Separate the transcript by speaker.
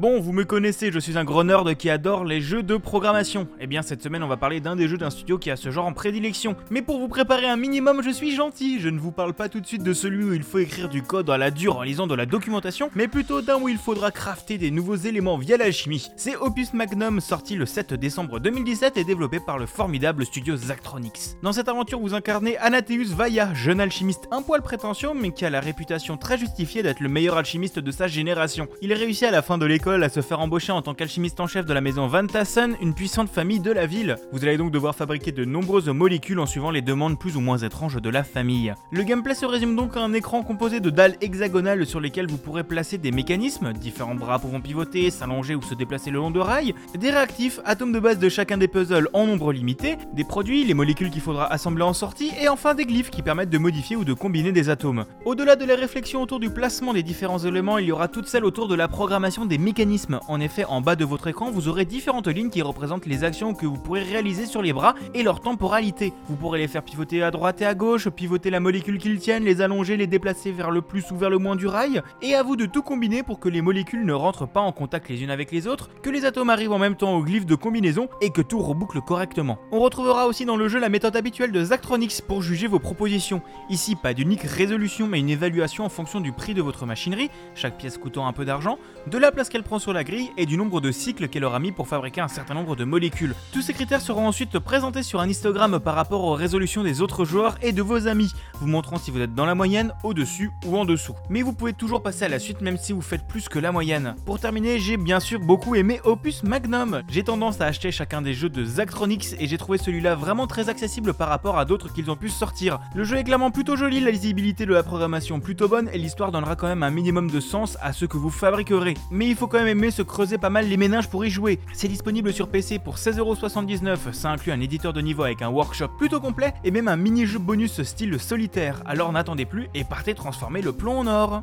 Speaker 1: Bon, vous me connaissez, je suis un gros nerd qui adore les jeux de programmation. Eh bien cette semaine on va parler d'un des jeux d'un studio qui a ce genre en prédilection. Mais pour vous préparer un minimum, je suis gentil, je ne vous parle pas tout de suite de celui où il faut écrire du code à la dure en lisant de la documentation, mais plutôt d'un où il faudra crafter des nouveaux éléments via l'alchimie. C'est Opus Magnum sorti le 7 décembre 2017 et développé par le formidable studio Zachtronics. Dans cette aventure vous incarnez Anatheus Vaya, jeune alchimiste un poil prétentieux mais qui a la réputation très justifiée d'être le meilleur alchimiste de sa génération. Il réussit à la fin de l'école à se faire embaucher en tant qu'alchimiste en chef de la maison Van Tassen, une puissante famille de la ville. Vous allez donc devoir fabriquer de nombreuses molécules en suivant les demandes plus ou moins étranges de la famille. Le gameplay se résume donc à un écran composé de dalles hexagonales sur lesquelles vous pourrez placer des mécanismes, différents bras pouvant pivoter, s'allonger ou se déplacer le long de rails, des réactifs, atomes de base de chacun des puzzles en nombre limité, des produits, les molécules qu'il faudra assembler en sortie, et enfin des glyphes qui permettent de modifier ou de combiner des atomes. Au-delà de la réflexion autour du placement des différents éléments, il y aura toute celle autour de la programmation des mécanismes en effet, en bas de votre écran, vous aurez différentes lignes qui représentent les actions que vous pourrez réaliser sur les bras et leur temporalité. Vous pourrez les faire pivoter à droite et à gauche, pivoter la molécule qu'ils tiennent, les allonger, les déplacer vers le plus ou vers le moins du rail, et à vous de tout combiner pour que les molécules ne rentrent pas en contact les unes avec les autres, que les atomes arrivent en même temps au glyphe de combinaison et que tout reboucle correctement. On retrouvera aussi dans le jeu la méthode habituelle de Zachtronics pour juger vos propositions. Ici, pas d'unique résolution mais une évaluation en fonction du prix de votre machinerie, chaque pièce coûtant un peu d'argent, de la place qu'elle sur la grille et du nombre de cycles qu'elle aura mis pour fabriquer un certain nombre de molécules. Tous ces critères seront ensuite présentés sur un histogramme par rapport aux résolutions des autres joueurs et de vos amis, vous montrant si vous êtes dans la moyenne, au-dessus ou en dessous. Mais vous pouvez toujours passer à la suite même si vous faites plus que la moyenne. Pour terminer, j'ai bien sûr beaucoup aimé Opus Magnum. J'ai tendance à acheter chacun des jeux de Zachtronics et j'ai trouvé celui-là vraiment très accessible par rapport à d'autres qu'ils ont pu sortir. Le jeu est clairement plutôt joli, la lisibilité de la programmation plutôt bonne et l'histoire donnera quand même un minimum de sens à ce que vous fabriquerez. Mais il faut quand même aimer se creuser pas mal les ménages pour y jouer. C'est disponible sur PC pour 16,79€, ça inclut un éditeur de niveau avec un workshop plutôt complet et même un mini-jeu bonus style solitaire. Alors n'attendez plus et partez transformer le plomb en or.